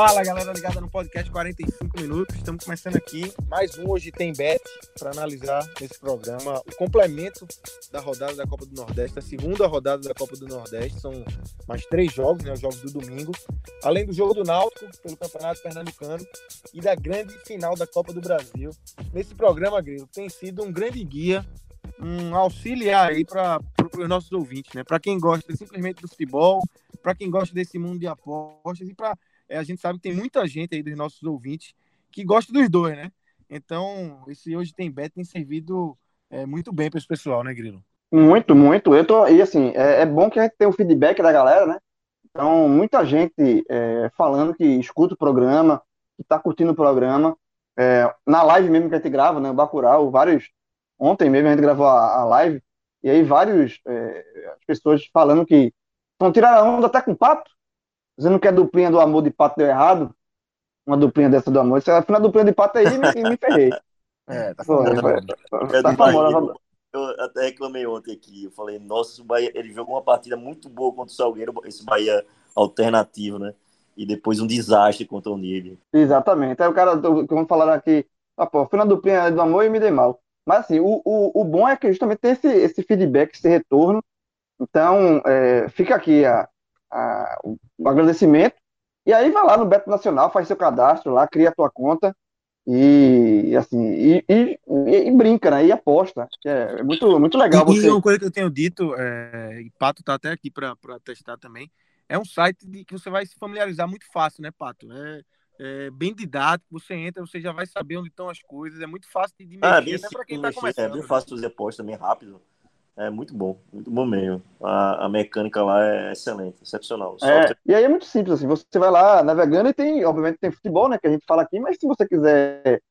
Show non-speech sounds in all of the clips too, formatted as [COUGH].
Fala galera ligada no podcast 45 minutos. Estamos começando aqui mais um Hoje Tem Bet para analisar nesse programa o complemento da rodada da Copa do Nordeste, a segunda rodada da Copa do Nordeste. São mais três jogos, né? Os jogos do domingo, além do jogo do Náutico pelo Campeonato Pernambucano e da grande final da Copa do Brasil. Nesse programa, Grilo, tem sido um grande guia, um auxiliar aí para os nossos ouvintes, né? Para quem gosta simplesmente do futebol, para quem gosta desse mundo de apostas e para é, a gente sabe que tem muita gente aí dos nossos ouvintes que gosta dos dois, né? Então, esse hoje tem bet tem servido é, muito bem para esse pessoal, né, Grilo? Muito, muito. Eu tô, e assim, é, é, bom que a gente tenha o feedback da galera, né? Então, muita gente é, falando que escuta o programa, que tá curtindo o programa. É, na live mesmo que a gente grava, né? O Bacurau, vários. Ontem mesmo a gente gravou a, a live, e aí vários é, pessoas falando que estão tirando a onda até com pato, Dizendo que a duplinha do amor de pato deu errado. Uma duplinha dessa do amor. Se ela for na duplinha de pato aí, me, me ferrei. É, tá falando. É, tá famosa. Eu até reclamei ontem aqui. Eu falei, nossa, o Bahia, ele jogou uma partida muito boa contra o Salgueiro, esse Bahia alternativo, né? E depois um desastre contra o Nívea. Exatamente. Aí o cara, como falaram aqui, ah, pô, fui na duplinha do amor e me dei mal. Mas assim, o, o, o bom é que justamente tem esse, esse feedback, esse retorno. Então, é, fica aqui a, a, o agradecimento. E aí vai lá no Beto Nacional, faz seu cadastro lá, cria a tua conta e assim e, e, e brinca, né? E aposta. É, é muito, muito legal. E, você... e uma coisa que eu tenho dito, é, e Pato tá até aqui para testar também, é um site de, que você vai se familiarizar muito fácil, né, Pato? É, é, bem didático, você entra, você já vai saber onde estão as coisas, é muito fácil de ah, mexer, ah, até para quem está começando. É bem fácil fazer aposta também, rápido. É muito bom, muito bom mesmo. A, a mecânica lá é excelente, excepcional. É, e aí é muito simples, assim, você vai lá navegando e tem, obviamente, tem futebol, né, que a gente fala aqui, mas se você quiser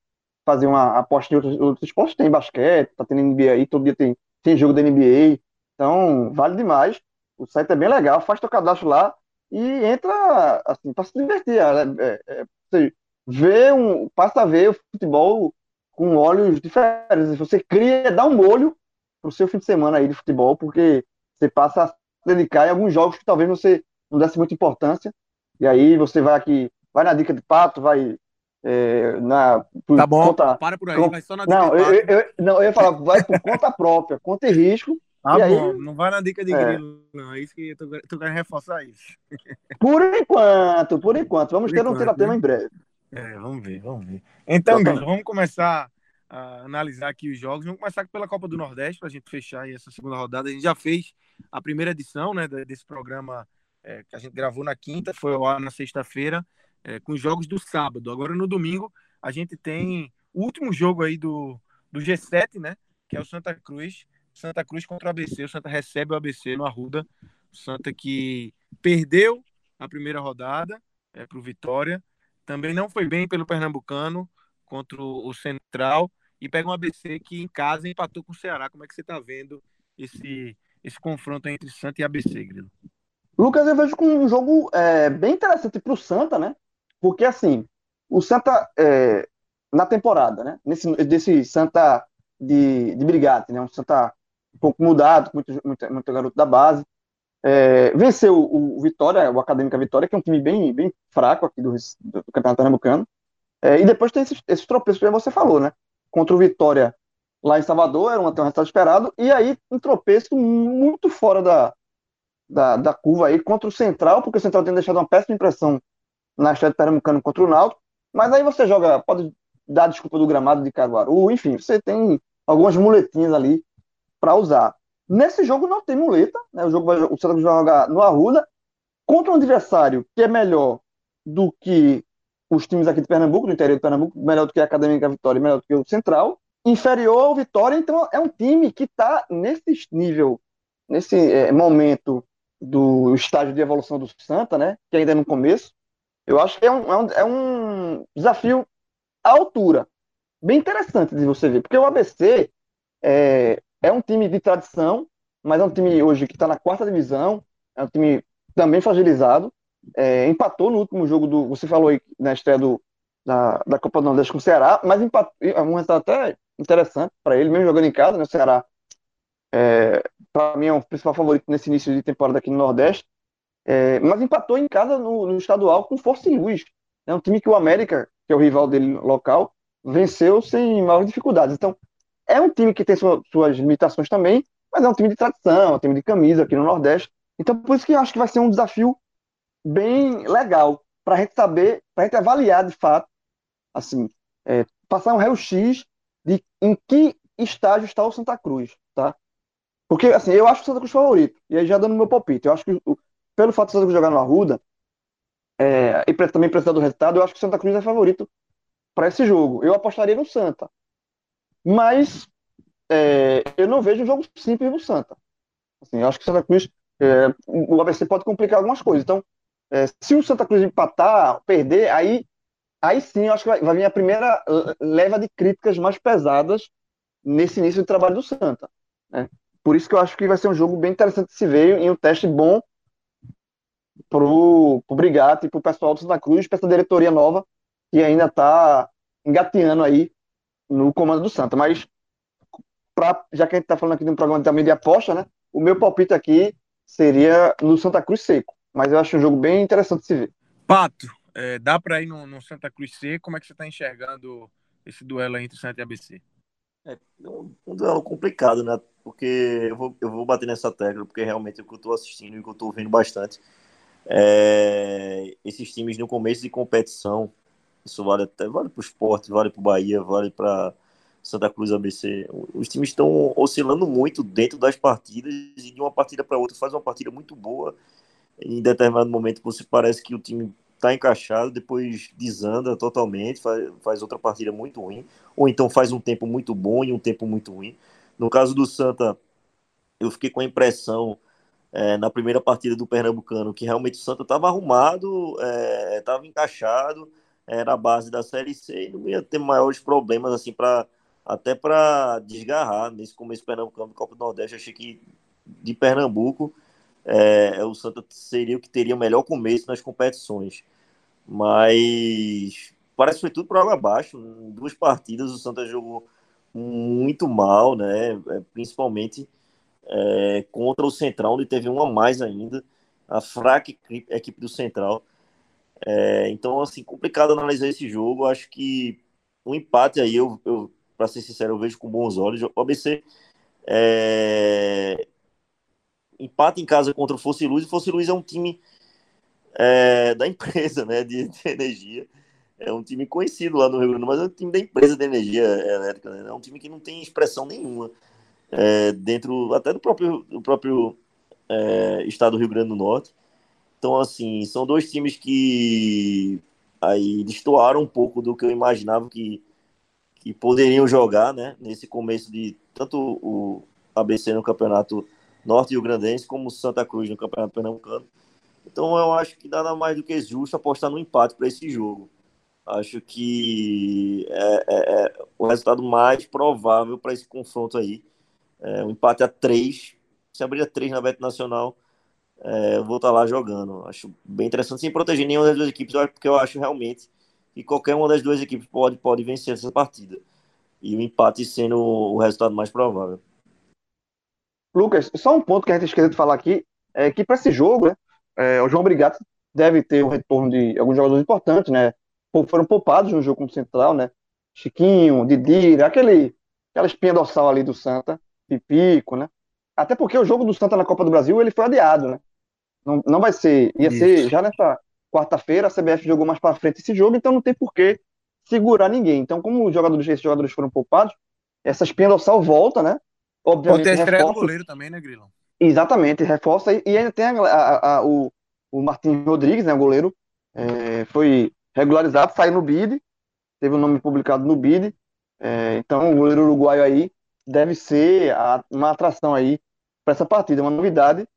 fazer uma aposta em outros, outros esportes, tem basquete, tá tendo NBA aí, todo dia tem, tem jogo da NBA, então vale demais. O site é bem legal, faz teu cadastro lá e entra, assim, para se divertir. É, é, é, vê um, passa a ver o futebol com olhos diferentes. Você cria, dá um molho pro seu fim de semana aí de futebol, porque você passa a se dedicar em alguns jogos que talvez você não desse muita importância. E aí você vai aqui, vai na dica de pato, vai é, na. Tá bom, conta, para por aí, com, vai só na dica não, de pato. Eu, eu, não, eu ia falar, vai por conta [LAUGHS] própria, conta e risco. Ah, e bom, aí, não vai na dica de é, grilo, não. É isso que tu, tu quer reforçar isso. Por enquanto, por enquanto. Vamos por ter enquanto, um tema né? em breve. É, vamos ver, vamos ver. Então, Grilo, vamos começar a analisar aqui os jogos. Vamos começar pela Copa do Nordeste, para a gente fechar essa segunda rodada. A gente já fez a primeira edição né, desse programa é, que a gente gravou na quinta, foi lá na sexta-feira, é, com os jogos do sábado. Agora, no domingo, a gente tem o último jogo aí do, do G7, né? Que é o Santa Cruz. Santa Cruz contra o ABC. O Santa recebe o ABC no Arruda. O Santa que perdeu a primeira rodada é, para o Vitória. Também não foi bem pelo Pernambucano contra o Central e pega um ABC que em casa empatou com o Ceará. Como é que você está vendo esse, esse confronto entre Santa e ABC, Grilo? Lucas, eu vejo com um jogo é, bem interessante para o Santa, né? Porque assim, o Santa é, na temporada, né? Nesse, desse Santa de, de Brigate, né? Um Santa um pouco mudado, muito, muito, muito garoto da base. É, venceu o, o, Vitória, o Acadêmica Vitória, que é um time bem, bem fraco aqui do, do Campeonato Pernambucano. É, e depois tem esses, esses tropeços que você falou, né? Contra o Vitória lá em Salvador, era um, um resultado esperado, e aí um tropeço muito fora da, da, da, curva aí contra o Central, porque o Central tem deixado uma péssima impressão na estreia de Pernambucano contra o Náutico, mas aí você joga, pode dar desculpa do gramado de Caguaru, enfim, você tem algumas muletinhas ali para usar. Nesse jogo não tem muleta, né? o jogo vai, o Central vai jogar no Arruda contra um adversário que é melhor do que os times aqui de Pernambuco, do interior de Pernambuco, melhor do que a Acadêmica Vitória, melhor do que o Central, inferior ao Vitória, então é um time que está nesse nível, nesse é, momento do estágio de evolução do Santa, né, que ainda é no começo, eu acho que é um, é um, é um desafio à altura, bem interessante de você ver, porque o ABC é, é um time de tradição, mas é um time hoje que está na quarta divisão, é um time também fragilizado, é, empatou no último jogo do. Você falou aí na estreia do, da, da Copa do Nordeste com o Ceará, mas empatou, é um resultado até interessante para ele, mesmo jogando em casa, né? O Ceará, é, para mim, é o principal favorito nesse início de temporada aqui no Nordeste, é, mas empatou em casa no, no estadual com força e luz. É um time que o América, que é o rival dele local, venceu sem maiores dificuldades. Então, é um time que tem sua, suas limitações também, mas é um time de tradição, é um time de camisa aqui no Nordeste. Então, por isso que eu acho que vai ser um desafio bem legal para a gente saber, para a gente avaliar de fato, assim, é, passar um raio-x de em que estágio está o Santa Cruz, tá? Porque, assim, eu acho o Santa Cruz favorito, e aí já dando meu palpite, eu acho que pelo fato do Santa Cruz jogar no Arruda, é, e também precisar do resultado, eu acho que o Santa Cruz é favorito para esse jogo. Eu apostaria no Santa. Mas é, eu não vejo um jogo simples no Santa. Assim, eu acho que o Santa Cruz, é, o ABC pode complicar algumas coisas. Então, é, se o Santa Cruz empatar, perder, aí, aí sim eu acho que vai, vai vir a primeira leva de críticas mais pesadas nesse início de trabalho do Santa. Né? Por isso que eu acho que vai ser um jogo bem interessante se ver e um teste bom pro, pro Brigatti e pro pessoal do Santa Cruz, para essa diretoria nova que ainda está engateando aí no comando do Santa. Mas, pra, já que a gente está falando aqui de um programa também de aposta, né? O meu palpite aqui seria no Santa Cruz seco. Mas eu acho um jogo bem interessante de se ver. Pato, é, dá para ir no, no, Santa Cruz seco? Como é que você está enxergando esse duelo entre Santa e ABC? É um, um, duelo complicado, né? Porque eu vou, eu vou bater nessa tecla, porque realmente é o que eu estou assistindo e o que eu estou vendo bastante. É, esses times no começo de competição, isso vale até vale para o esporte, vale para o Bahia, vale para Santa Cruz ABC. Os times estão oscilando muito dentro das partidas e de uma partida para outra faz uma partida muito boa. Em determinado momento você parece que o time está encaixado, depois desanda totalmente, faz, faz outra partida muito ruim, ou então faz um tempo muito bom e um tempo muito ruim. No caso do Santa, eu fiquei com a impressão é, na primeira partida do Pernambucano que realmente o Santa estava arrumado, estava é, encaixado, era a base da Série C e não ia ter maiores problemas assim para até para desgarrar nesse começo pernambucano do Copa do Nordeste. Achei que de Pernambuco é, o Santa seria o que teria o melhor começo nas competições. Mas parece que foi tudo para água abaixo. Em duas partidas o Santa jogou muito mal, né? É, principalmente é, contra o Central, onde teve uma mais ainda. A fraca equipe do Central. É, então, assim, complicado analisar esse jogo. Acho que o um empate aí, eu, eu para ser sincero, eu vejo com bons olhos. O ABC é, empate em casa contra o Fosse Luz. E Fosse Luz é um time é, da empresa né, de, de, energia. É um time conhecido lá no Rio Grande mas é um time da empresa de energia elétrica. Né? É um time que não tem expressão nenhuma é, dentro até do próprio, do próprio é, estado do Rio Grande do Norte. Então, assim, são dois times que aí destoaram um pouco do que eu imaginava que, que poderiam jogar, né? Nesse começo de tanto o ABC no Campeonato Norte Rio Grandense, como Santa Cruz no Campeonato Pernambucano. Então, eu acho que nada mais do que justo apostar no empate para esse jogo. Acho que é, é, é, o resultado mais provável para esse confronto aí. É, um empate a três. Se abrir a três na Beto Nacional, é, eu vou estar lá jogando. Acho bem interessante, sem proteger nenhuma das duas equipes, porque eu acho realmente que qualquer uma das duas equipes pode, pode vencer essa partida. E o empate sendo o resultado mais provável. Lucas, só um ponto que a gente esqueceu de falar aqui é que para esse jogo, né, é, o João Brigatti deve ter o retorno de alguns jogadores importantes, né? Foram poupados no jogo como central, né? Chiquinho, Didira, aquele, aquela espinha dorsal ali do Santa, Pipico, né? Até porque o jogo do Santa na Copa do Brasil ele foi adiado, né? Não, não vai ser. Ia Isso. ser já nessa quarta-feira, a CBF jogou mais para frente esse jogo, então não tem por que segurar ninguém. Então, como os jogadores, esses jogadores foram poupados, essa espinha dorsal volta, né? Obviamente, Pode ter estreia reforça... do goleiro também, né, Grilo? Exatamente, reforça. E ainda tem a, a, a, o, o Martin Rodrigues, né, o goleiro, é, foi regularizado, saiu no BID, teve o um nome publicado no BID. É, então, o goleiro uruguaio aí deve ser a, uma atração aí para essa partida, uma novidade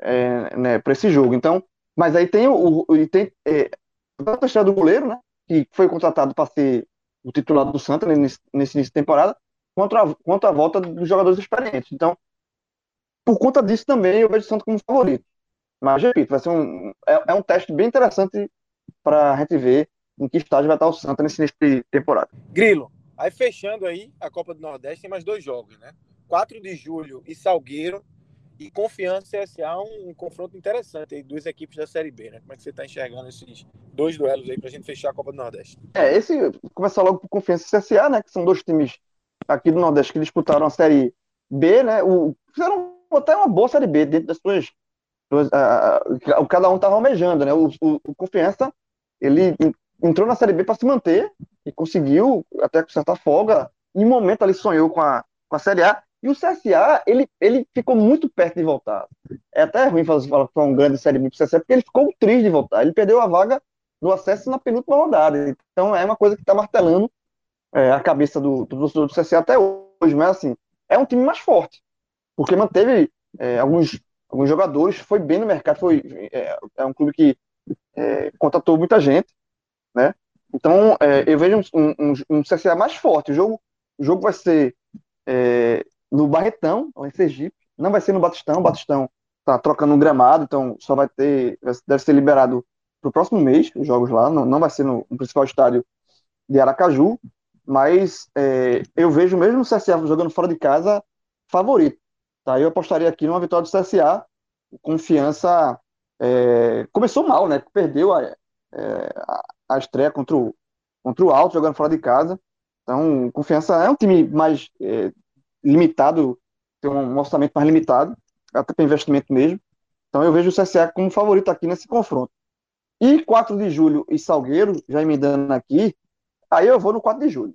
é, né, para esse jogo. Então, mas aí tem o, o tem é, a história do goleiro, né, que foi contratado para ser o titular do Santa nesse, nesse início de temporada, contra a, contra a volta dos jogadores experientes. Então, por conta disso também eu vejo o Santa como favorito. Mas, repito, vai ser um, é, é um teste bem interessante para a gente ver em que estágio vai estar o Santa nesse início de temporada. Grilo, aí fechando aí a Copa do Nordeste, tem mais dois jogos, né? 4 de julho e Salgueiro e Confiança e CSA, um, um confronto interessante aí, duas equipes da Série B, né? Como é que você está enxergando esses dois duelos aí para a gente fechar a Copa do Nordeste? É, esse, começar logo com Confiança e CSA, né? Que são dois times aqui do Nordeste que disputaram a Série B, né? O, fizeram até uma boa Série B dentro das suas. suas cada um estava almejando, né? O, o, o Confiança, ele entrou na Série B para se manter e conseguiu, até com certa folga, em momento ali sonhou com a, com a Série A. E o CSA, ele, ele ficou muito perto de voltar. É até ruim falar que foi um grande Série B para o CSA, porque ele ficou triste de voltar. Ele perdeu a vaga no acesso na penúltima rodada. Então é uma coisa que está martelando é, a cabeça do, do torcedor do até hoje. Mas assim, é um time mais forte, porque manteve é, alguns, alguns jogadores, foi bem no mercado, foi, é, é um clube que é, contratou muita gente, né? Então, é, eu vejo um, um, um, CSA mais forte. O jogo, o jogo vai ser é, no Barretão, ou em Sergipe. Não vai ser no Batistão. O Batistão tá trocando um gramado, então só vai ter, deve ser liberado para o próximo mês os jogos lá. Não, não vai ser no, no principal estádio de Aracaju. Mas é, eu vejo mesmo o CSA jogando fora de casa favorito. Tá? Eu apostaria aqui numa vitória do CSA. Confiança é, começou mal, né? Perdeu a, é, a estreia contra o, contra o Alto, jogando fora de casa. Então, Confiança é um time mais é, limitado, tem um orçamento mais limitado, até para investimento mesmo. Então, eu vejo o CSA como favorito aqui nesse confronto. E 4 de julho e Salgueiro, já emendando aqui, aí eu vou no 4 de julho.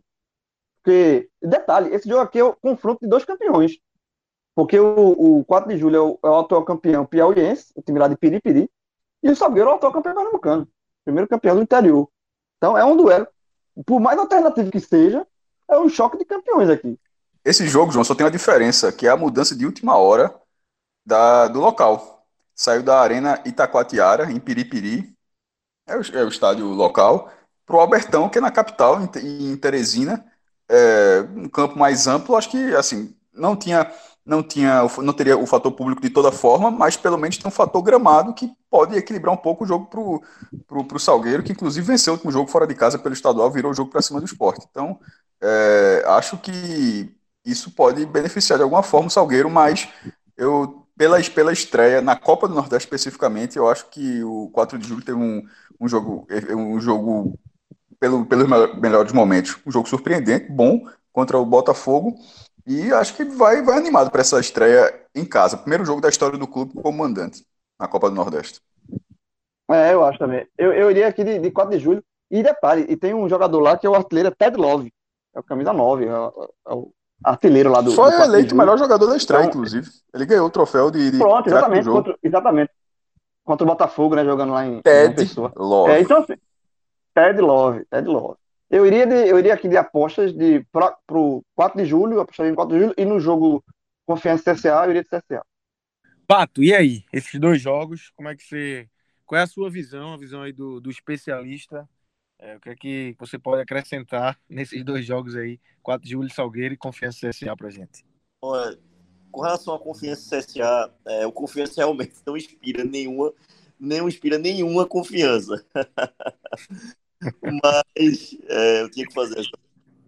Porque, detalhe, esse jogo aqui é o confronto de dois campeões. Porque o, o 4 de julho é o, é o atual campeão piauiense, o time lá de Piripiri, e o Salgueiro é o atual campeão pernambucano primeiro campeão do interior. Então é um duelo. Por mais alternativo que seja, é um choque de campeões aqui. Esse jogo, João, só tem uma diferença, que é a mudança de última hora da, do local. Saiu da Arena Itacoatiara, em Piripiri, é o, é o estádio local, para o Albertão, que é na capital, em, Teresina, é, um campo mais amplo, acho que assim, não tinha não tinha não teria o fator público de toda forma, mas pelo menos tem um fator gramado que pode equilibrar um pouco o jogo pro, pro Salgueiro, que inclusive venceu o último jogo fora de casa pelo estadual, virou o jogo para cima do esporte. Então, é, acho que isso pode beneficiar de alguma forma o Salgueiro, mas eu, pela, pela estreia, na Copa do Nordeste especificamente, eu acho que o 4 de julho teve um, um jogo, um jogo pelo, pelos melhores momentos, um jogo surpreendente, bom, contra o Botafogo, e acho que vai, vai animado para essa estreia em casa. Primeiro jogo da história do clube como mandante na Copa do Nordeste. É, eu acho também. Eu, eu iria aqui de, de 4 de julho. E detalhe, e tem um jogador lá que é o artilheiro Ted Love. É o camisa 9, é, é o artilheiro lá do. Foi do eleito o melhor jogador da estreia, então, inclusive. Ele ganhou o troféu de. de pronto, exatamente. Contra, exatamente. Contra o Botafogo, né? Jogando lá em. Ted Love. É, então, assim, Ted Love, Ted Love. Eu iria, de, eu iria aqui de apostas de, para o 4 de julho, apostaria em 4 de julho, e no jogo Confiança CSA, eu iria de CSA. Pato, e aí? Esses dois jogos, como é que você. Qual é a sua visão, a visão aí do, do especialista? É, o que é que você pode acrescentar nesses dois jogos aí, 4 de julho Salgueiro e Confiança CSA pra gente? Olha, com relação à Confiança CSA, é, o Confiança realmente [LAUGHS] não inspira nenhuma, não inspira nenhuma confiança. [LAUGHS] Mas é, eu tinha que fazer essa.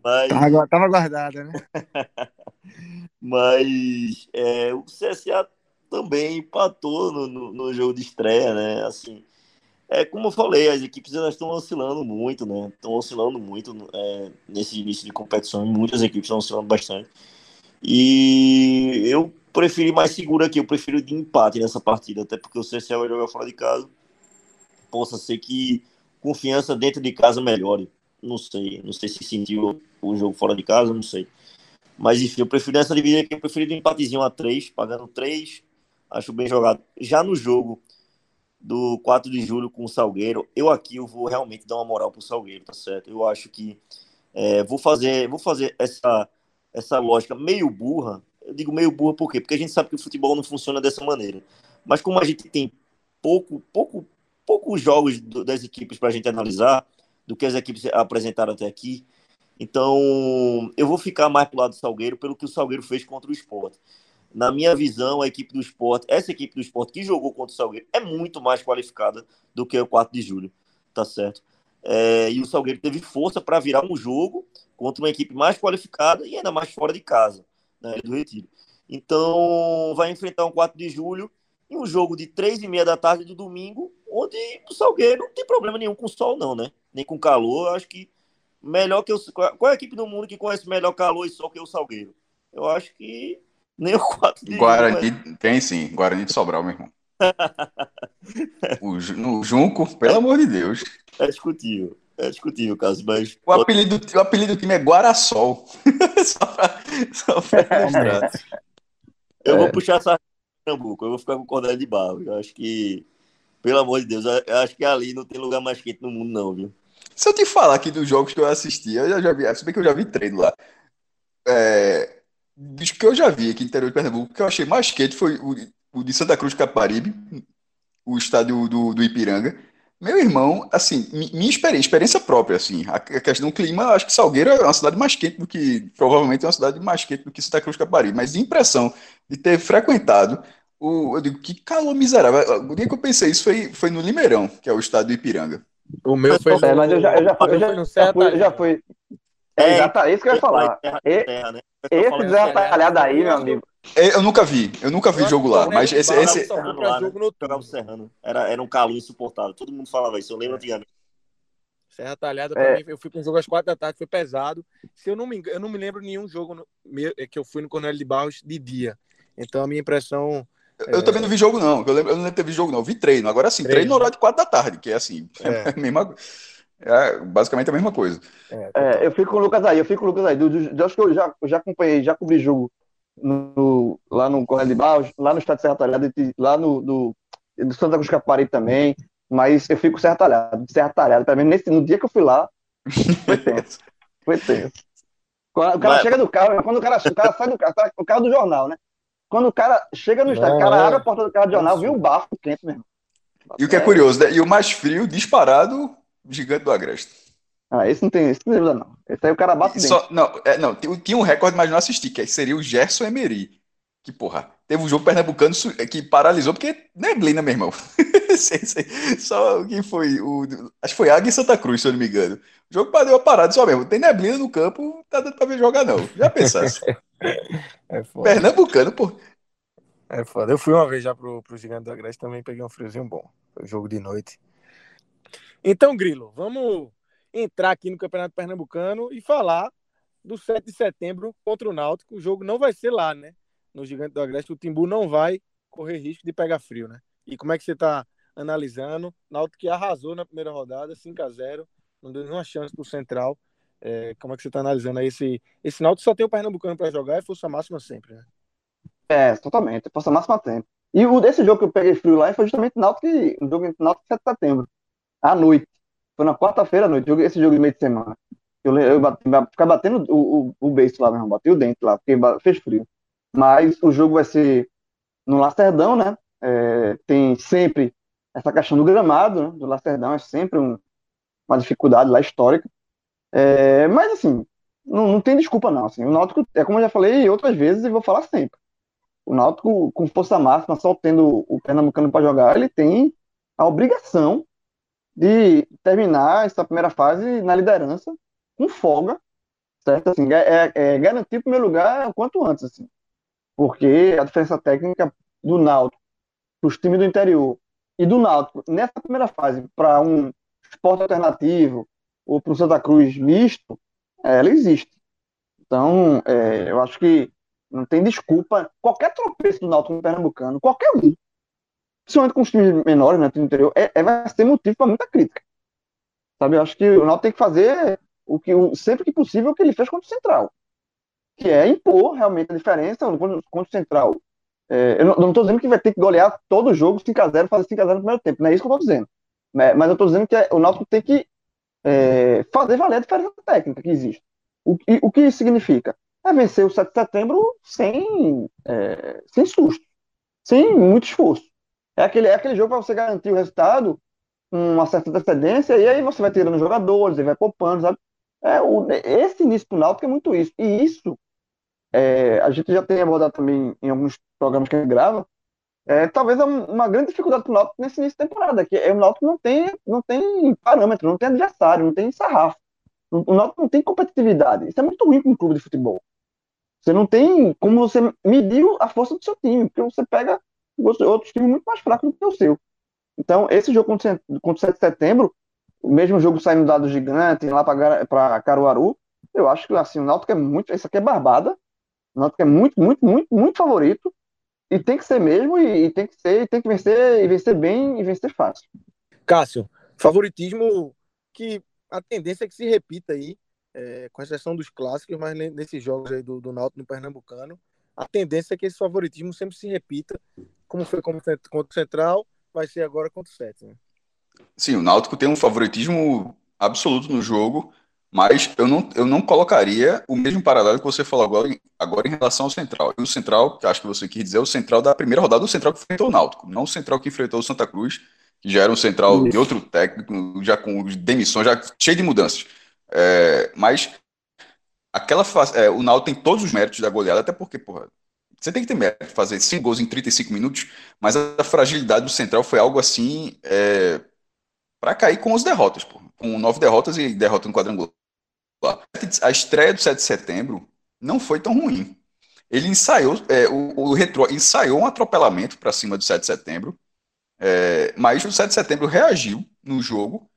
Mas... Tava, tava guardada, né? [LAUGHS] Mas é, o CSA também empatou no, no, no, jogo de estreia, né? Assim, é como eu falei, as equipes elas estão oscilando muito, né? Estão oscilando muito é, nesse início de competição. Muitas equipes estão oscilando bastante. E eu preferi mais seguro aqui, eu prefiro de empate nessa partida, até porque o vai jogar fora de casa. Possa ser que confiança dentro de casa melhore. Não sei, não sei se sentiu o jogo fora de casa, não sei. Mas enfim, eu prefiro essa dividida aqui, eu prefiro um empatezinho a 3, pagando 3, acho bem jogado. Já no jogo do 4 de julho com o Salgueiro, eu aqui eu vou realmente dar uma moral pro Salgueiro, tá certo? Eu acho que é, vou fazer, vou fazer essa, essa lógica meio burra. Eu digo meio burra por quê? Porque a gente sabe que o futebol não funciona dessa maneira. Mas como a gente tem pouco, pouco, poucos jogos do, das equipes para a gente analisar, do que as equipes apresentaram até aqui, então eu vou ficar mais pro lado do Salgueiro pelo que o Salgueiro fez contra o Sport na minha visão, a equipe do esporte, essa equipe do esporte que jogou contra o Salgueiro é muito mais qualificada do que o 4 de julho, tá certo? É, e o Salgueiro teve força para virar um jogo contra uma equipe mais qualificada e ainda mais fora de casa, né, do Retiro. Então, vai enfrentar um 4 de julho em um jogo de 3 e meia da tarde do domingo, onde o Salgueiro não tem problema nenhum com sol, não, né? Nem com calor. Eu acho que melhor que o. Qual é a equipe do mundo que conhece melhor calor e sol que o Salgueiro? Eu acho que nem o 4 de Guarani mas... tem sim, Guarani de Sobral, meu irmão. [LAUGHS] o, no Junco, pelo amor de Deus. É discutível. É discutível, caso, mas. O apelido, o apelido do time é Guarasol. [LAUGHS] só pra, só pra mostrar. Eu é. vou puxar essa Pernambuco, eu vou ficar com o Cordel de Barro. Eu acho que, pelo amor de Deus, eu acho que ali não tem lugar mais quente no mundo, não, viu? Se eu te falar aqui dos jogos que eu assisti, eu já, já vi, se bem que eu já vi treino lá. É, dos que eu já vi aqui no interior de Pernambuco, que eu achei mais quente foi o, o de Santa Cruz Caparibe, o estádio do, do Ipiranga. Meu irmão, assim, minha experiência, experiência própria, assim, a questão do clima, acho que Salgueiro é uma cidade mais quente do que, provavelmente é uma cidade mais quente do que Santa Cruz Caparibe, mas de impressão de ter frequentado, o, eu digo, que calor miserável. O dia que eu pensei isso foi, foi no Limeirão, que é o estádio do Ipiranga. O meu foi no, é, mas eu já, eu já, eu já, eu já, fui, já fui, é, é isso que eu ia falar. Terra, terra, né? Esse desatalhado aí, meu amigo. É, eu nunca vi, eu nunca vi jogo lá, mas esse. esse... Era, era um calor insuportável, todo mundo falava isso, eu lembro antigamente. Serra Talhada, pra é. mim, eu fui para um jogo às quatro da tarde, foi pesado. Se eu não me engano, eu não me lembro nenhum jogo no, que eu fui no Cornélio de Barros de dia. Então a minha impressão. Eu é... também não vi jogo, não. Eu, lembro, eu não lembro de ter visto jogo, não. Eu vi treino. Agora sim, treino, treino no horário de quatro da tarde, que é assim, é, é [LAUGHS] a mesma. É basicamente a mesma coisa. É, é, eu fico com o Lucas aí, eu fico com o Lucas aí. Do, do, do, acho que eu já, já acompanhei, já cobri jogo no, lá no Correio de Barros, lá no Estado Serra Talhada, lá no do, do Santa Cruz Capari também, mas eu fico Serra Talhada, Serra Talhada, pelo menos nesse, no dia que eu fui lá, foi [LAUGHS] tenso. foi tenso. Quando o cara mas... chega do carro, quando o cara, o cara sai do carro, o carro do jornal, né? Quando o cara chega no estádio, o cara abre a porta do carro do jornal, viu o bafo quente mesmo. E o que é curioso, né? E o mais frio, disparado, Gigante do Agreste. Ah, esse não tem, esse não lembra, não. Esse aí o cara bate Só, não, é, não, tinha um recorde, mas não assisti, que seria o Gerson Emery. Que, porra, teve um jogo pernambucano que paralisou, porque neblina, meu irmão. [LAUGHS] só que foi o. Acho que foi Águia e Santa Cruz, se eu não me engano. O jogo deu uma parada só mesmo. Tem neblina no campo, tá dando pra ver jogar, não. Já pensasse. [LAUGHS] é Pernambucano, pô. É foda. Eu fui uma vez já pro, pro Gigante do Agreste, também peguei um friozinho bom. Foi jogo de noite. Então, Grilo, vamos entrar aqui no Campeonato Pernambucano e falar do 7 de setembro contra o Náutico. O jogo não vai ser lá, né? No Gigante do Agreste, o Timbu não vai correr risco de pegar frio, né? E como é que você está analisando? Náutico que arrasou na primeira rodada, 5 a 0 não deu nenhuma chance pro Central. É, como é que você está analisando aí esse, esse Náutico só tem o Pernambucano para jogar e força máxima sempre, né? É, totalmente, força máxima tempo. E o desse jogo que eu peguei frio lá foi justamente o Náutico, o jogo entre Náutico 7 de setembro à noite. Foi na quarta-feira à noite, esse jogo de meio de semana. Eu, eu bati, ficar batendo o, o, o beijo lá mesmo, bati o dente lá, porque fez frio. Mas o jogo vai ser no Lacerdão, né? É, tem sempre essa questão do gramado, né? do Lacerdão, é sempre um, uma dificuldade lá histórica. É, mas assim, não, não tem desculpa não. Assim, o Náutico, é como eu já falei outras vezes e vou falar sempre. O Náutico, com força máxima, só tendo o Pernambucano para jogar, ele tem a obrigação de terminar essa primeira fase na liderança com folga, certo? Assim, é, é, é garantir o primeiro lugar o quanto antes, assim, porque a diferença técnica do Náutico para os times do interior e do Náutico nessa primeira fase para um esporte alternativo ou para o Santa Cruz misto, ela existe. Então, é, eu acho que não tem desculpa. Qualquer tropeço do Náutico no Pernambucano, qualquer um, principalmente com os times menores, né, do interior, é, é vai ser motivo para muita crítica. Sabe, eu acho que o Náutico tem que fazer o que o, sempre que possível o que ele fez contra o Central, que é impor realmente a diferença contra o Central. É, eu não estou dizendo que vai ter que golear todo o jogo 5x0, fazer 5x0 no primeiro tempo. Não é isso que eu estou dizendo. Né? Mas eu estou dizendo que é, o Náutico tem que é, fazer valer a diferença técnica que existe. O, e, o que isso significa? É vencer o 7 de setembro sem, é, sem susto, sem muito esforço. É aquele, é aquele jogo para você garantir o resultado uma certa antecedência, e aí você vai tirando jogadores, e vai poupando, sabe? É, o, esse início pro Náutico é muito isso. E isso, é, a gente já tem abordado também em alguns programas que a gente grava, é, talvez é uma grande dificuldade para o Náutico nesse início de temporada, que é, o Náutico não tem, não tem parâmetro, não tem adversário, não tem sarrafo. O Náutico não tem competitividade. Isso é muito ruim para um clube de futebol. Você não tem como você medir a força do seu time, porque você pega outros times muito mais fracos do que o seu. Então, esse jogo contra, o 7 de setembro, o mesmo jogo saindo dado gigante lá para Caruaru, eu acho que assim, o Náutico é muito. Isso aqui é barbada. O Náutico é muito, muito, muito, muito favorito. E tem que ser mesmo, e, e tem que ser, tem que vencer, e vencer bem e vencer fácil. Cássio, favoritismo que a tendência é que se repita aí, é, com exceção dos clássicos, mas nesses jogos aí do, do Náutico no Pernambucano, a tendência é que esse favoritismo sempre se repita, como foi contra o Central, vai ser agora contra o Sete. Né? Sim, o Náutico tem um favoritismo absoluto no jogo, mas eu não, eu não colocaria o mesmo paralelo que você falou agora, agora em relação ao Central. E o Central, que acho que você quis dizer, é o Central da primeira rodada, o Central que enfrentou o Náutico, não o Central que enfrentou o Santa Cruz, que já era um Central Isso. de outro técnico, já com demissões, já cheio de mudanças. É, mas aquela é, o Náutico tem todos os méritos da goleada, até porque, porra, você tem que ter mérito, fazer cinco gols em 35 minutos, mas a fragilidade do Central foi algo assim é, para cair com as derrotas, pô. com nove derrotas e derrota no quadrangular. A estreia do 7 de setembro não foi tão ruim. Ele ensaiou, é, o, o Retro ensaiou um atropelamento para cima do 7 de setembro, é, mas o 7 de setembro reagiu no jogo,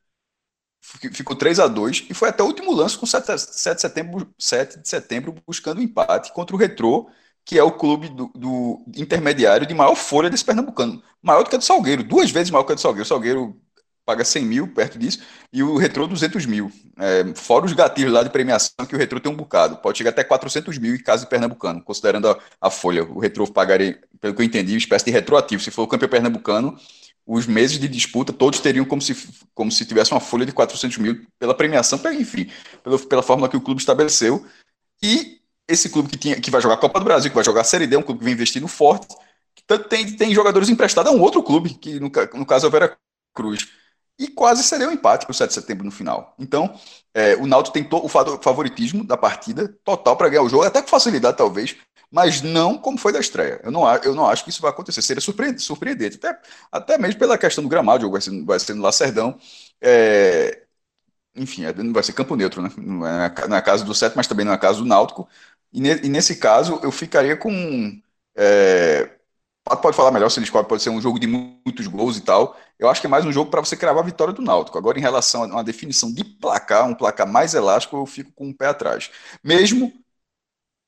ficou 3 a 2 e foi até o último lance com 7, 7, de, setembro, 7 de setembro buscando o empate contra o Retrô, que é o clube do, do, intermediário de maior folha desse pernambucano. Maior do que a do Salgueiro, duas vezes maior que a do Salgueiro. O Salgueiro paga 100 mil perto disso, e o Retro 200 mil. É, fora os gatilhos lá de premiação, que o Retro tem um bocado. Pode chegar até 400 mil em caso de Pernambucano, considerando a, a folha. O Retro pagaria, pelo que eu entendi, uma espécie de retroativo. Se for o campeão pernambucano, os meses de disputa todos teriam como se, como se tivesse uma folha de 400 mil pela premiação, enfim, pela, pela fórmula que o clube estabeleceu. E esse clube que, tinha, que vai jogar a Copa do Brasil, que vai jogar a Série D, é um clube que vem investindo forte, tem, tem jogadores emprestados a um outro clube, que no, no caso é o Vera Cruz e quase seria um empate para o 7 de setembro no final. Então, é, o Náutico tem o favoritismo da partida total para ganhar o jogo, até com facilidade talvez, mas não como foi da estreia. Eu não, eu não acho que isso vai acontecer. Seria surpreendente, até, até mesmo pela questão do gramado, o jogo vai ser, vai ser no Lacerdão. É, enfim, é, não vai ser campo neutro, né? Não é na casa do 7, mas também na casa do Náutico. E, ne, e, nesse caso, eu ficaria com. É, pode falar melhor se ele escolhe, pode ser um jogo de muitos gols e tal. Eu acho que é mais um jogo para você cravar a vitória do Náutico. Agora, em relação a uma definição de placar, um placar mais elástico, eu fico com o um pé atrás. Mesmo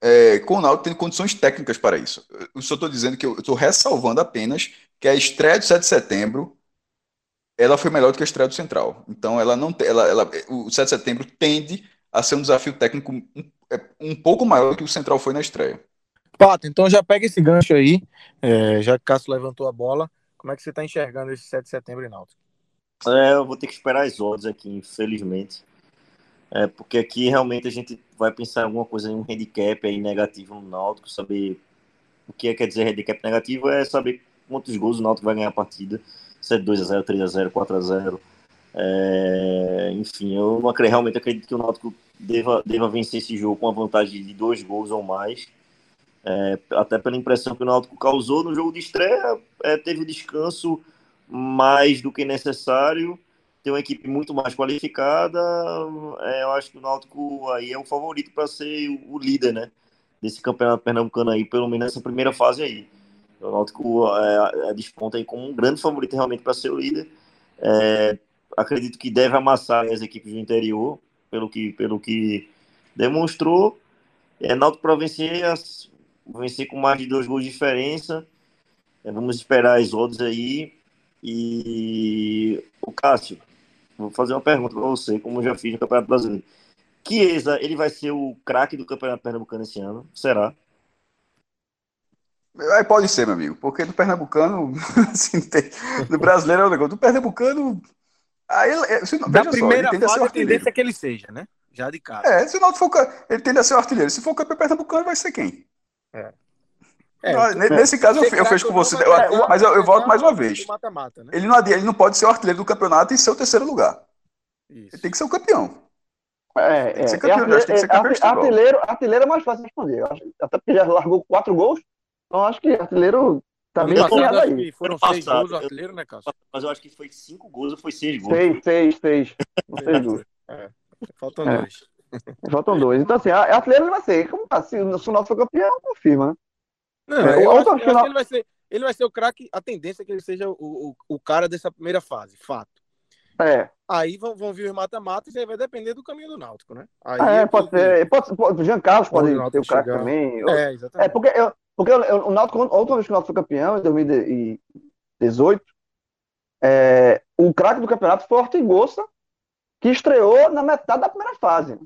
é, com o Náutico tendo condições técnicas para isso. Eu só estou dizendo que eu estou ressalvando apenas que a estreia do 7 de setembro ela foi melhor do que a estreia do Central. Então, ela não ela, ela, o 7 de setembro tende a ser um desafio técnico um, é, um pouco maior do que o Central foi na estreia. Pato, então já pega esse gancho aí, é, já que o Cássio levantou a bola. Como é que você está enxergando esse 7 de setembro em Náutico? É, eu vou ter que esperar as odds aqui, infelizmente. É, porque aqui realmente a gente vai pensar em alguma coisa, em um handicap aí negativo no Náutico, saber o que é, quer dizer handicap negativo é saber quantos gols o Náutico vai ganhar a partida, se é 2x0, 3x0, 4x0. É, enfim, eu não acredito, realmente acredito que o Náutico deva, deva vencer esse jogo com a vantagem de dois gols ou mais. É, até pela impressão que o Náutico causou no jogo de estreia, é, teve descanso mais do que necessário, tem uma equipe muito mais qualificada. É, eu acho que o Náutico aí é o favorito para ser o líder, né? Desse campeonato pernambucano aí, pelo menos nessa primeira fase aí. O Náutico é, é desponta aí como um grande favorito realmente para ser o líder. É, acredito que deve amassar as equipes do interior, pelo que, pelo que demonstrou. É, Náutico para vencer vencer com mais de dois gols de diferença. É, vamos esperar as odds aí. E o Cássio, vou fazer uma pergunta para você, como eu já fiz no Campeonato Brasileiro. Chiesa, ele vai ser o craque do Campeonato Pernambucano esse ano? Será? Aí pode ser, meu amigo, porque do Pernambucano, [LAUGHS] assim, tem, do brasileiro é o negócio. Do Pernambucano, aí, se, da primeira só, fase, a, a tendência é que ele seja, né? Já de cara. É, se o Náutico for, ele tende a ser o artilheiro. Se for campeão pernambucano, vai ser quem? É. É, não, nesse caso, eu, eu fecho com você. Eu, mas eu, eu volto mais uma vez. Mata -mata, né? ele, não, ele não pode ser o artilheiro do campeonato e ser o terceiro lugar. Isso. Ele tem que ser o campeão. É, tem que ser campeão. É, tem que ser campeão artilheiro, artilheiro é mais fácil de responder. Acho, até porque já largou quatro gols. Então acho que artilheiro tá bem passado, aí. Foram seis gols o artilheiro, né, Cássio? Mas eu acho que foi cinco gols ou foi seis gols? Seis, seis, seis. [LAUGHS] seis gols. É, faltam é. dois. Faltam dois. Então, assim, a artilheiro vai ser. Como, tá, se, se o nosso for campeão, confirma, né? Não, é, eu, acho, eu acho que ele vai ser, ele vai ser o craque. A tendência é que ele seja o, o, o cara dessa primeira fase, fato. É. Aí vão, vão vir os mata-matas e aí vai depender do caminho do Náutico, né? Aí é, pode ser. Pode, pode, Jean Carlos pode, pode ter o craque também. É, exatamente. É, porque, eu, porque o Náutico, a última vez que o Náutico foi campeão, em 2018, é, o craque do campeonato foi o Ortigosa, que estreou na metade da primeira fase.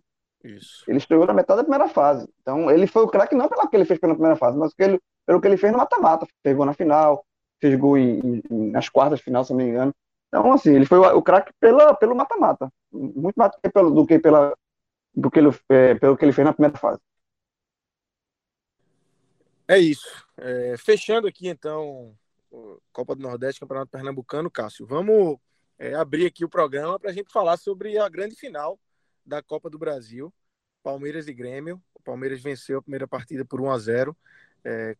Isso. Ele estreou na metade da primeira fase. Então, ele foi o craque não pelo que ele fez pela primeira fase, mas pelo, pelo que ele fez no mata-mata. Fez gol na final, fez gol em, em, nas quartas de final, se não me engano. Então, assim, ele foi o, o craque pelo mata-mata. Muito mais do que, pelo, do que, pela, do que ele, é, pelo que ele fez na primeira fase. É isso. É, fechando aqui, então, Copa do Nordeste, Campeonato Pernambucano, Cássio. Vamos é, abrir aqui o programa para a gente falar sobre a grande final da Copa do Brasil, Palmeiras e Grêmio. O Palmeiras venceu a primeira partida por 1 a 0 é,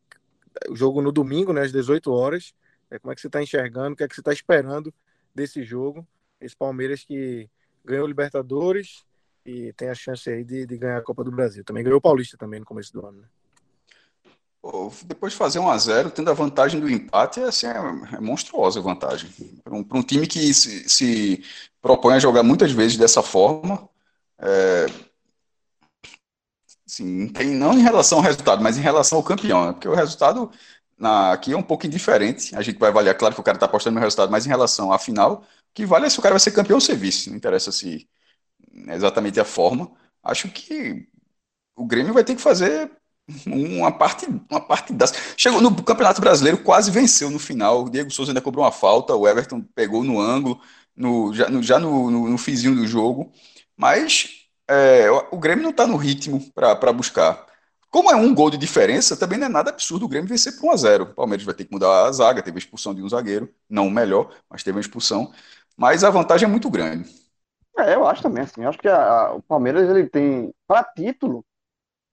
O jogo no domingo, né, às 18 horas. É, como é que você está enxergando? O que é que você está esperando desse jogo? Esse Palmeiras que ganhou Libertadores e tem a chance aí de, de ganhar a Copa do Brasil. Também ganhou o Paulista também no começo do ano, né? Depois de fazer 1 a 0 tendo a vantagem do empate, é, assim, é, é monstruosa a vantagem. Para um, um, time que se, se, propõe a jogar muitas vezes dessa forma, é, assim, tem, não em relação ao resultado, mas em relação ao campeão, né? porque o resultado na, aqui é um pouco indiferente. A gente vai avaliar, claro que o cara está apostando no resultado, mas em relação à final, o que vale é se o cara vai ser campeão ou ser vice, não interessa se exatamente a forma. Acho que o Grêmio vai ter que fazer uma parte, uma parte das. Chegou no Campeonato Brasileiro, quase venceu no final. O Diego Souza ainda cobrou uma falta, o Everton pegou no ângulo, no, já, no, já no, no, no fizinho do jogo. Mas é, o Grêmio não está no ritmo para buscar. Como é um gol de diferença, também não é nada absurdo o Grêmio vencer por 1 a 0 O Palmeiras vai ter que mudar a zaga, teve a expulsão de um zagueiro, não o melhor, mas teve uma expulsão. Mas a vantagem é muito grande. É, eu acho também, assim. Eu acho que a, a, o Palmeiras ele tem, para título,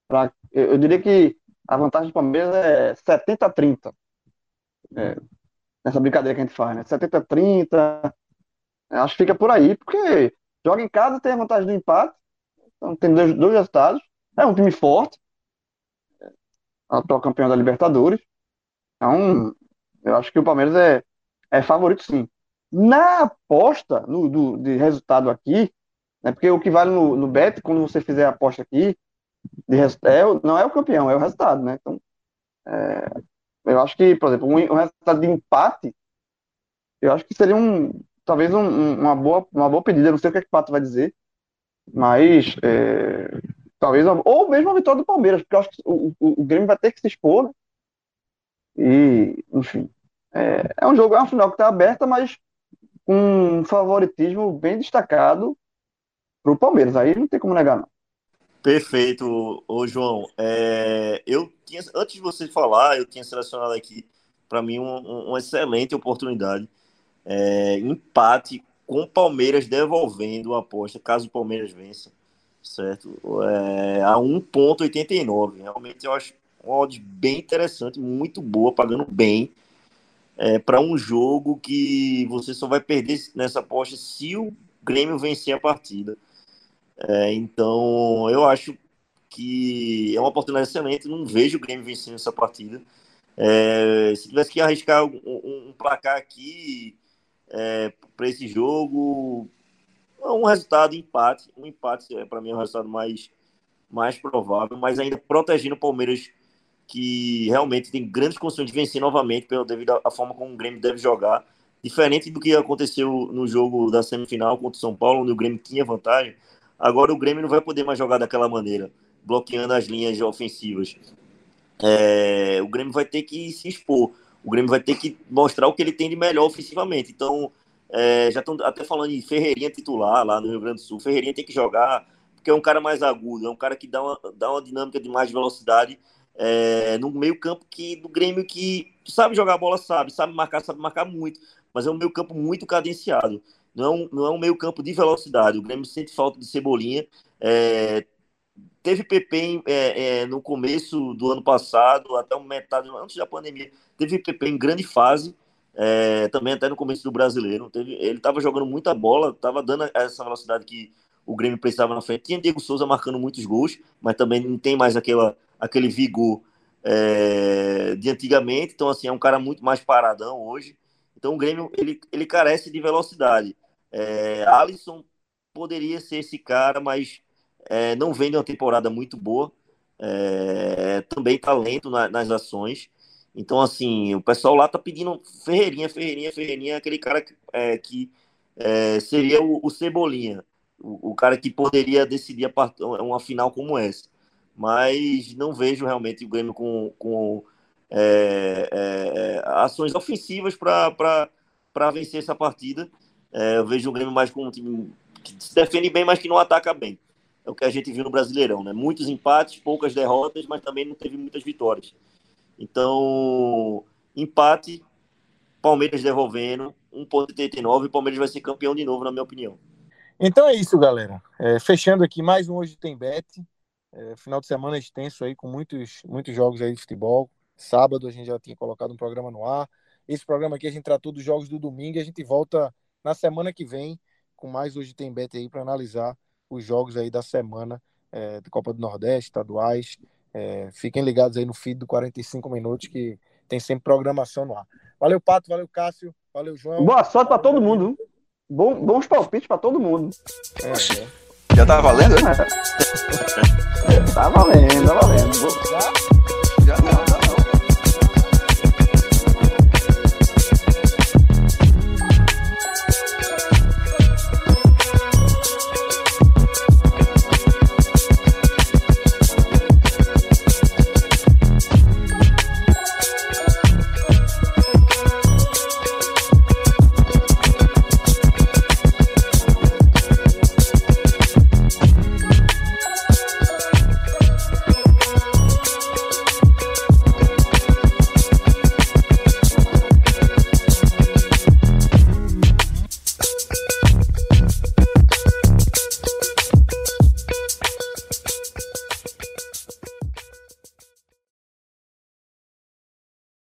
pra, eu, eu, diria que a vantagem do Palmeiras é 70 a 30. É, nessa brincadeira que a gente faz, né? 70 a 30. Acho que fica por aí, porque Joga em casa, tem a vantagem do empate. Então tem dois, dois resultados. É um time forte. Atual campeão da Libertadores. Então, eu acho que o Palmeiras é, é favorito sim. Na aposta no, do, de resultado aqui, né, porque o que vale no, no bet, quando você fizer a aposta aqui, é, não é o campeão, é o resultado, né? Então, é, eu acho que, por exemplo, um, um resultado de empate, eu acho que seria um, talvez um, uma, boa, uma boa pedida, não sei o que, é que o Pato vai dizer, mas é, talvez, ou mesmo a vitória do Palmeiras, porque eu acho que o, o, o Grêmio vai ter que se expor, né? E, enfim, é, é um jogo, é uma final que está aberta, mas com um favoritismo bem destacado para o Palmeiras, aí não tem como negar, não. Perfeito, ô João. É, eu tinha, antes de você falar, eu tinha selecionado aqui para mim um, um, uma excelente oportunidade é, empate com o Palmeiras devolvendo a aposta, caso o Palmeiras vença, certo? É, a 1,89. Realmente eu acho uma odd bem interessante, muito boa, pagando bem é, para um jogo que você só vai perder nessa aposta se o Grêmio vencer a partida. É, então eu acho que é uma oportunidade excelente. Não vejo o Grêmio vencendo essa partida. É, se tivesse que arriscar um, um, um placar aqui, é, para esse jogo. Um resultado empate. Um empate, é, para mim, é o resultado mais, mais provável, mas ainda protegendo o Palmeiras, que realmente tem grandes condições de vencer novamente, pelo, devido à forma como o Grêmio deve jogar. Diferente do que aconteceu no jogo da semifinal contra o São Paulo, onde o Grêmio tinha vantagem. Agora o Grêmio não vai poder mais jogar daquela maneira, bloqueando as linhas ofensivas. é, o Grêmio vai ter que se expor. O Grêmio vai ter que mostrar o que ele tem de melhor ofensivamente. Então, é, já estão até falando em Ferreirinha titular lá no Rio Grande do Sul. Ferreirinha tem que jogar, porque é um cara mais agudo, é um cara que dá uma, dá uma dinâmica de mais velocidade é, no meio campo que do Grêmio que sabe jogar bola, sabe, sabe marcar, sabe marcar muito, mas é um meio campo muito cadenciado. Não é um, não é um meio campo de velocidade. O Grêmio sente falta de Cebolinha. É, teve PP é, é, no começo do ano passado, até metade, antes da pandemia, teve PP em grande fase, é, também até no começo do brasileiro. Teve, ele estava jogando muita bola, estava dando essa velocidade que o Grêmio precisava na frente. Tinha Diego Souza marcando muitos gols, mas também não tem mais aquela, aquele vigor é, de antigamente. Então, assim, é um cara muito mais paradão hoje. Então, o Grêmio ele, ele carece de velocidade. É, Alisson poderia ser esse cara, mas é, não vem de uma temporada muito boa. É, também talento na, nas ações. Então, assim, o pessoal lá tá pedindo Ferreirinha, Ferreirinha, Ferreirinha, aquele cara que, é, que é, seria o, o Cebolinha, o, o, cara que poderia decidir a part... uma final como essa. Mas não vejo realmente o Grêmio com, com é, é ações ofensivas para vencer essa partida. É, eu vejo o Grêmio mais como um time que se defende bem, mas que não ataca bem. É o que a gente viu no Brasileirão, né? Muitos empates, poucas derrotas, mas também não teve muitas vitórias. Então, empate, Palmeiras devolvendo, 1,89 e Palmeiras vai ser campeão de novo, na minha opinião. Então é isso, galera. É, fechando aqui mais um Hoje Tem Bet. É, final de semana extenso aí, com muitos, muitos jogos aí de futebol. Sábado a gente já tinha colocado um programa no ar. Esse programa aqui a gente tratou dos jogos do domingo e a gente volta na semana que vem com mais Hoje Tem Bet aí para analisar os jogos aí da semana é, de Copa do Nordeste, estaduais. É, fiquem ligados aí no feed do 45 Minutos, que tem sempre programação no ar. Valeu, Pato, valeu, Cássio, valeu, João. Boa sorte para todo mundo. Bom, bons palpites para todo mundo. É, é. Já tá valendo? [LAUGHS] É. tá valendo, tá valendo.